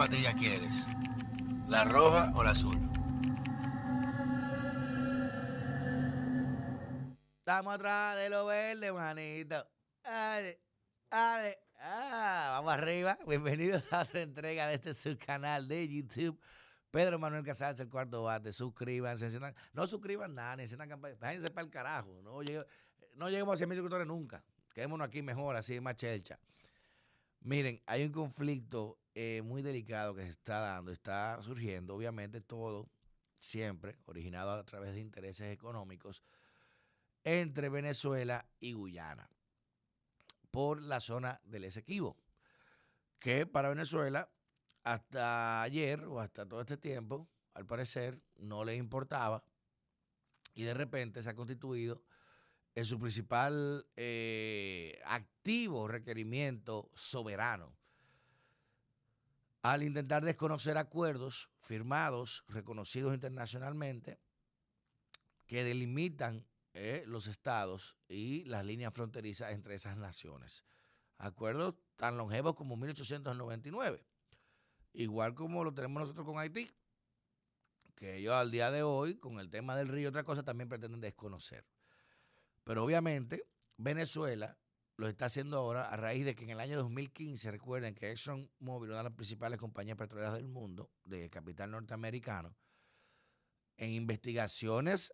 ¿Cuál patilla quieres? ¿La roja o la azul? Estamos atrás de lo verde, manito. Ale, ale, ah, vamos arriba. Bienvenidos a otra entrega de este subcanal de YouTube. Pedro Manuel Casals, el cuarto bate. Suscríbanse. enciendan- no suscriban nada, ni enciendan campaña. Váyanse para el carajo. No, llegue- no lleguemos a 100 mil suscriptores nunca. Quedémonos aquí mejor, así más chelcha. Miren, hay un conflicto eh, muy delicado que se está dando, está surgiendo, obviamente todo, siempre, originado a través de intereses económicos, entre Venezuela y Guyana, por la zona del Esequibo, que para Venezuela, hasta ayer o hasta todo este tiempo, al parecer, no le importaba y de repente se ha constituido en su principal eh, activo requerimiento soberano al intentar desconocer acuerdos firmados, reconocidos internacionalmente, que delimitan eh, los estados y las líneas fronterizas entre esas naciones. Acuerdos tan longevos como 1899, igual como lo tenemos nosotros con Haití, que ellos al día de hoy, con el tema del río y otra cosa, también pretenden desconocer. Pero obviamente Venezuela lo está haciendo ahora a raíz de que en el año 2015, recuerden que ExxonMobil, una de las principales compañías petroleras del mundo, de capital norteamericano, en investigaciones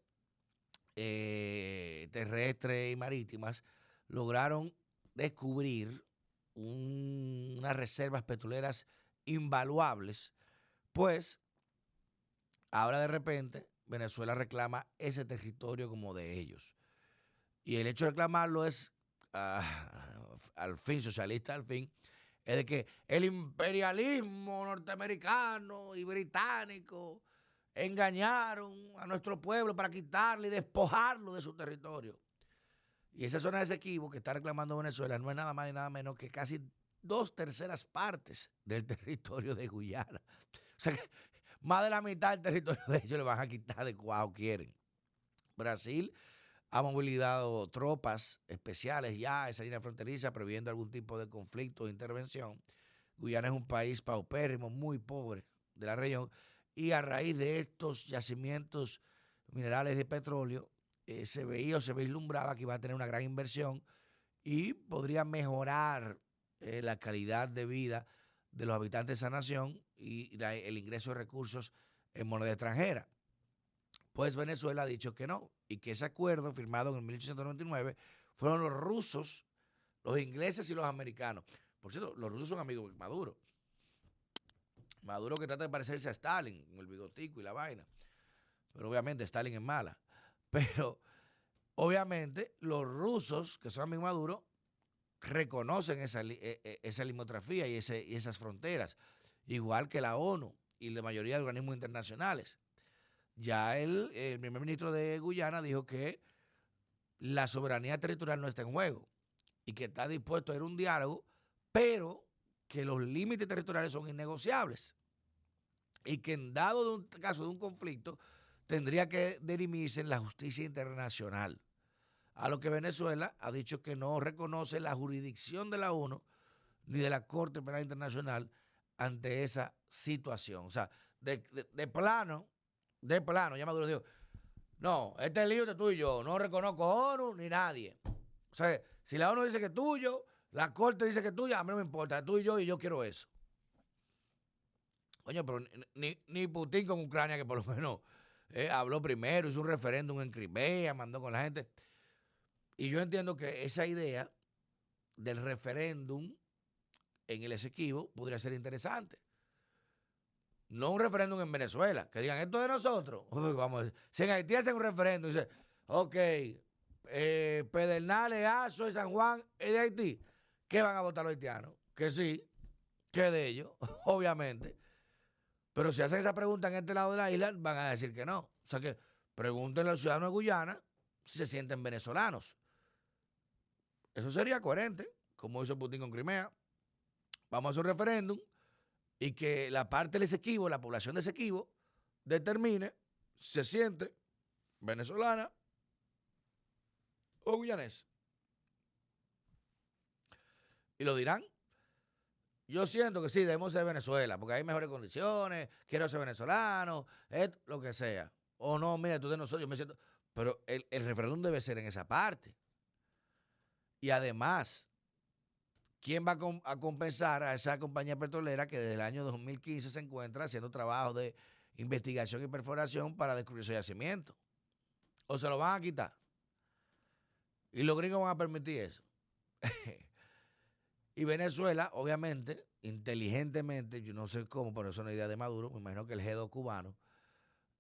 eh, terrestres y marítimas, lograron descubrir un- unas reservas petroleras invaluables, pues ahora de repente Venezuela reclama ese territorio como de ellos. Y el hecho de reclamarlo es, al fin, socialista al fin, es de que el imperialismo norteamericano y británico engañaron a nuestro pueblo para quitarle y despojarlo de su territorio. Y esa zona de Esequibo que está reclamando Venezuela no es nada más ni nada menos que casi dos terceras partes del territorio de Guyana. O sea que más de la mitad del territorio de ellos le van a quitar de cuajo quieren. Brasil ha movilizado tropas especiales ya a esa línea fronteriza previendo algún tipo de conflicto o intervención. Guyana es un país paupérrimo, muy pobre de la región, y a raíz de estos yacimientos minerales de petróleo, eh, se veía o se vislumbraba que iba a tener una gran inversión y podría mejorar eh, la calidad de vida de los habitantes de esa nación y el ingreso de recursos en moneda extranjera. Pues Venezuela ha dicho que no, y que ese acuerdo firmado en 1899 fueron los rusos, los ingleses y los americanos. Por cierto, los rusos son amigos de Maduro. Maduro que trata de parecerse a Stalin, con el bigotico y la vaina. Pero obviamente Stalin es mala. Pero obviamente los rusos, que son amigos de Maduro, reconocen esa, li- eh, esa limografía y, y esas fronteras, igual que la ONU y la mayoría de organismos internacionales. Ya el, el primer ministro de Guyana dijo que la soberanía territorial no está en juego y que está dispuesto a ir a un diálogo, pero que los límites territoriales son innegociables y que en dado de un caso de un conflicto tendría que dirimirse en la justicia internacional. A lo que Venezuela ha dicho que no reconoce la jurisdicción de la ONU ni de la Corte Penal Internacional ante esa situación. O sea, de- de plano, de plano, ya Maduro dijo, no, este es lío de tú y yo, no reconozco ONU ni nadie. O sea, si la ONU dice que es tuyo, la Corte dice que es tuya, a mí no me importa, tú y yo y yo quiero eso. Coño, pero ni, ni- ni Putin con Ucrania, que por lo menos eh, habló primero, hizo un referéndum en Crimea, mandó con la gente. Y yo entiendo que esa idea del referéndum en el Esequibo podría ser interesante. No un referéndum en Venezuela, que digan esto es de nosotros. Vamos a si en Haití hacen un referéndum dice, ok, eh, Pedernales, Azo y San Juan es de Haití, ¿qué van a votar los haitianos? Que sí, que de ellos, obviamente. Pero si hacen esa pregunta en este lado de la isla, van a decir que no. O sea que pregúntenle a los ciudadanos de Guyana si se sienten venezolanos. Eso sería coherente, como hizo Putin con Crimea. Vamos a hacer un referéndum y que la parte del Esequibo, la población de Esequibo, determine si se siente venezolana o guyanés. Y lo dirán. yo siento que sí, debemos ser Venezuela, porque hay mejores condiciones, quiero ser venezolano, lo que sea. O no, mira, tú de nosotros, yo me siento. Pero el, el referéndum debe ser en esa parte. Y además, ¿quién va a, compensar a esa compañía petrolera que desde el año 2015 se encuentra haciendo trabajo de investigación y perforación para descubrir su yacimiento? ¿O se lo van a quitar? Y los gringos van a permitir eso. y Venezuela, obviamente, inteligentemente, yo no sé cómo, pero eso es una idea de Maduro, me imagino que el G2 cubano,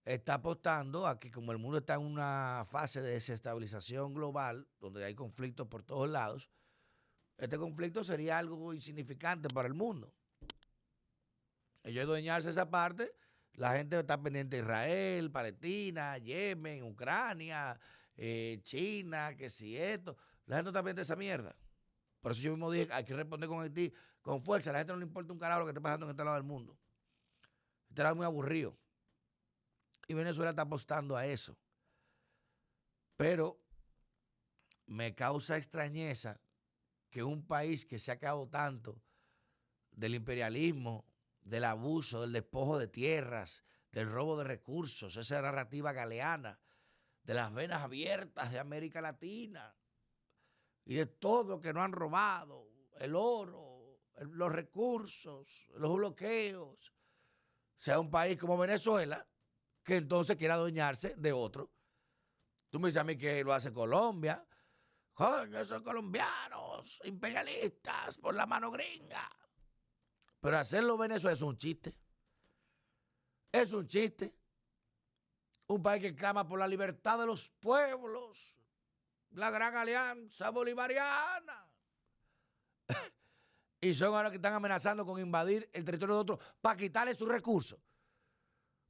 está apostando a que como el mundo está en una fase de desestabilización global, donde hay conflictos por todos lados, este conflicto sería algo insignificante para el mundo. Ellos dueñarse esa parte, la gente está pendiente de Israel, Palestina, Yemen, Ucrania, eh, China, que si esto. La gente está pendiente de esa mierda. Por eso yo mismo dije, hay que responder con Haití con fuerza. A la gente no le importa un carajo lo que está pasando en este lado del mundo. Este lado es muy aburrido. Y Venezuela está apostando a eso. Pero me causa extrañeza que un país que se ha quedado tanto del imperialismo, del abuso, del despojo de tierras, del robo de recursos, esa narrativa galeana, de las venas abiertas de América Latina y de todo lo que no han robado, el oro, los recursos, los bloqueos, sea un país como Venezuela, que entonces quiera adueñarse de otro. Tú me dices a mí que lo hace Colombia. Coño, esos colombianos, imperialistas, por la mano gringa. Pero hacerlo Venezuela es un chiste. Es un chiste. Un país que clama por la libertad de los pueblos. La gran alianza bolivariana. y son ahora que están amenazando con invadir el territorio de otros para quitarle sus recursos.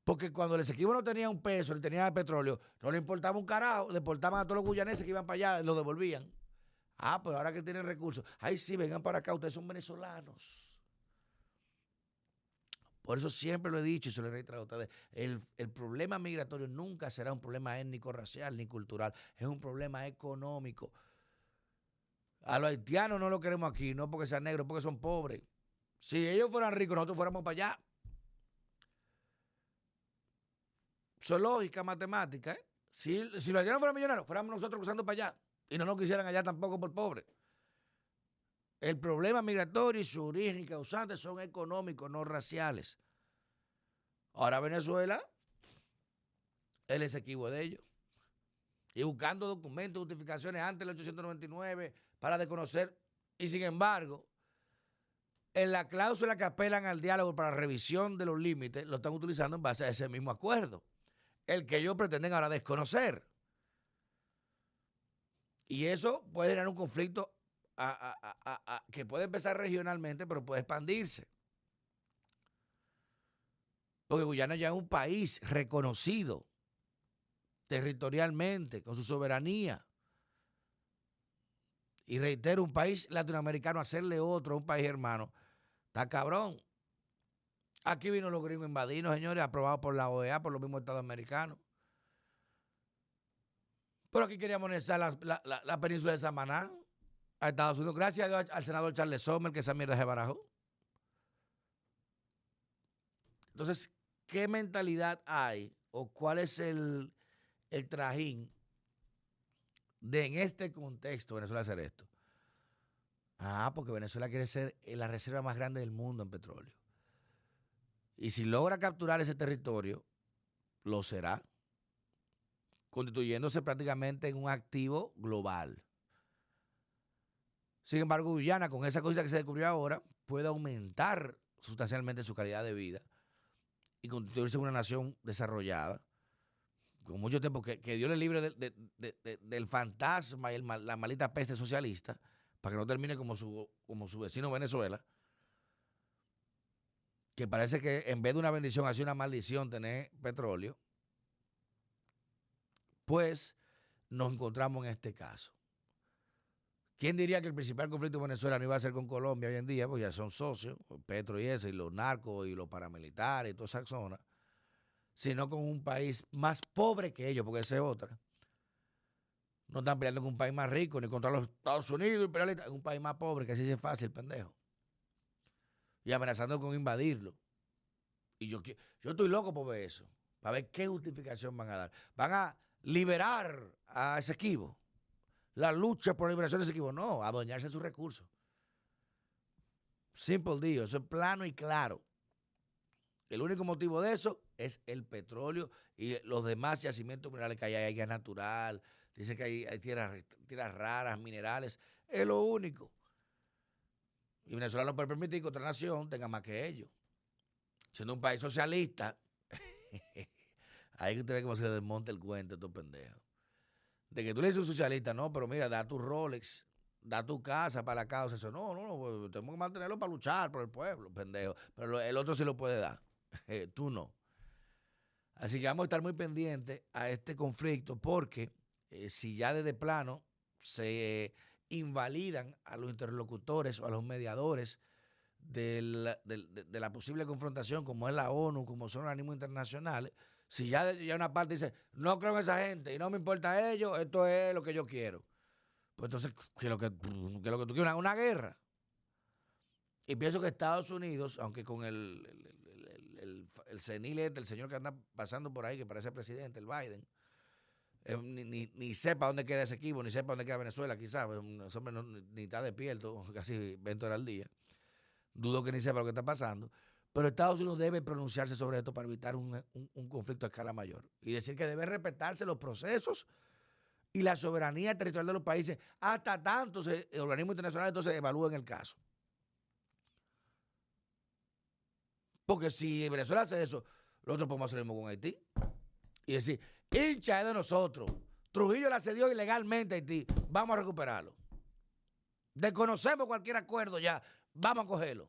Porque cuando el Esequibo no tenía un peso, él tenía petróleo, no le importaba un carajo, deportaban a todos los guyaneses que iban para allá, lo devolvían. Ah, pero ahora que tienen recursos, ay sí, vengan para acá, ustedes son venezolanos. Por eso siempre lo he dicho y se lo he reiterado a ustedes, el, el problema migratorio nunca será un problema étnico, racial ni cultural, es un problema económico. A los haitianos no lo queremos aquí, no porque sean negros, porque son pobres. Si ellos fueran ricos, nosotros fuéramos para allá. Eso es lógica, matemática. ¿eh? Si, si los haitianos fueran millonarios, fuéramos nosotros cruzando para allá. Y no nos quisieran allá tampoco por pobres. El problema migratorio y su origen y causantes son económicos, no raciales. Ahora Venezuela, él es equivo de ellos. Y buscando documentos, justificaciones antes del 899 para desconocer. Y sin embargo, en la cláusula que apelan al diálogo para revisión de los límites, lo están utilizando en base a ese mismo acuerdo el que ellos pretenden ahora desconocer. Y eso puede generar un conflicto que puede empezar regionalmente, pero puede expandirse. Porque Guyana ya es un país reconocido territorialmente, con su soberanía. Y reitero, un país latinoamericano, hacerle otro, un país hermano, está cabrón. Aquí vino los gringos invadinos, señores, aprobados por la OEA, por los mismos Estados americanos. Pero aquí queríamos anexar la, península de Samaná a Estados Unidos. Gracias al senador Charles Sommer que esa mierda se barajó. Entonces, ¿qué mentalidad hay o cuál es el, el trajín de en este contexto Venezuela hacer esto? Ah, porque Venezuela quiere ser la reserva más grande del mundo en petróleo. Y si logra capturar ese territorio, lo será, constituyéndose prácticamente en un activo global. Sin embargo, Guyana, con esa cosa que se descubrió ahora, puede aumentar sustancialmente su calidad de vida y constituirse en una nación desarrollada, con mucho tiempo, que, Dios le libre del fantasma y la malita peste socialista, para que no termine como su, como su vecino Venezuela, que parece que en vez de una bendición, hace una maldición tener petróleo, pues nos encontramos en este caso. ¿Quién diría que el principal conflicto de Venezuela no iba a ser con Colombia hoy en día? Pues ya son socios, Petro y ese, y los narcos y los paramilitares y toda esa zona, sino con un país más pobre que ellos, porque esa es otra. No están peleando con un país más rico, ni contra los Estados Unidos, imperialistas, es un país más pobre, que así es fácil, pendejo. Y amenazando con invadirlo. Y yo, yo estoy loco por ver eso, para ver qué justificación van a dar. Van a liberar a ese equipo. La lucha por la liberación de ese equipo. No, adueñarse de sus recursos. Simple deal, eso es plano y claro. El único motivo de eso es el petróleo y los demás yacimientos minerales que hay, hay gas natural, dice que hay, tierras, tierras raras, minerales, es lo único. Y Venezuela no puede permitir que otra nación tenga más que ellos. Siendo un país socialista, ahí que usted ve cómo se le desmonta el cuento a estos pendejos. De que tú le dices un socialista, no, pero mira, da tu Rolex, da tu casa para la causa. Eso, no, no, no, pues, tenemos que mantenerlo para luchar por el pueblo, pendejo. Pero el otro sí lo puede dar, tú no. Así que vamos a estar muy pendientes a este conflicto porque eh, si ya desde plano se invalidan a los interlocutores o a los mediadores de la, posible confrontación, como es la ONU, como son organismos internacionales, si ya, ya una parte dice, no creo en esa gente y no me importa a ellos, esto es lo que yo quiero. Pues entonces, ¿qué es lo que, lo que tú quieres? Una, guerra. Y pienso que Estados Unidos, aunque con el, el, el, el senil este, el señor que anda pasando por ahí, que parece presidente, el Biden, eh, ni, ni, sepa dónde queda ese equipo, ni sepa dónde queda Venezuela, quizás, ese hombre ni está despierto, casi 20 horas al día. Dudo que ni sepa lo que está pasando. Pero Estados Unidos debe pronunciarse sobre esto para evitar un, conflicto a escala mayor. Y decir que debe respetarse los procesos y la soberanía territorial de los países hasta tanto el organismo internacional entonces evalúen el caso. Porque si Venezuela hace eso, nosotros podemos hacer lo mismo con Haití. Y decir, hincha es de nosotros. Trujillo la cedió ilegalmente a Haití. Vamos a recuperarlo. Desconocemos cualquier acuerdo ya. Vamos a cogerlo.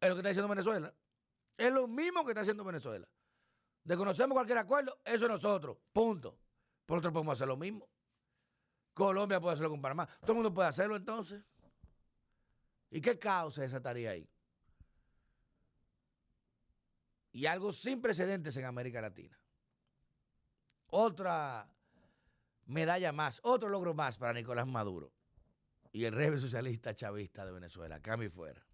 Es lo que está diciendo Venezuela. Es lo mismo que está haciendo Venezuela. Desconocemos cualquier acuerdo, eso es nosotros. Punto. Por otro podemos hacer lo mismo. Colombia puede hacerlo con Panamá. Todo el mundo puede hacerlo entonces. ¿Y qué causa estaría ahí? Y algo sin precedentes en América Latina otra medalla más, otro logro más para Nicolás Maduro y el régimen socialista chavista de Venezuela. Acá fuera.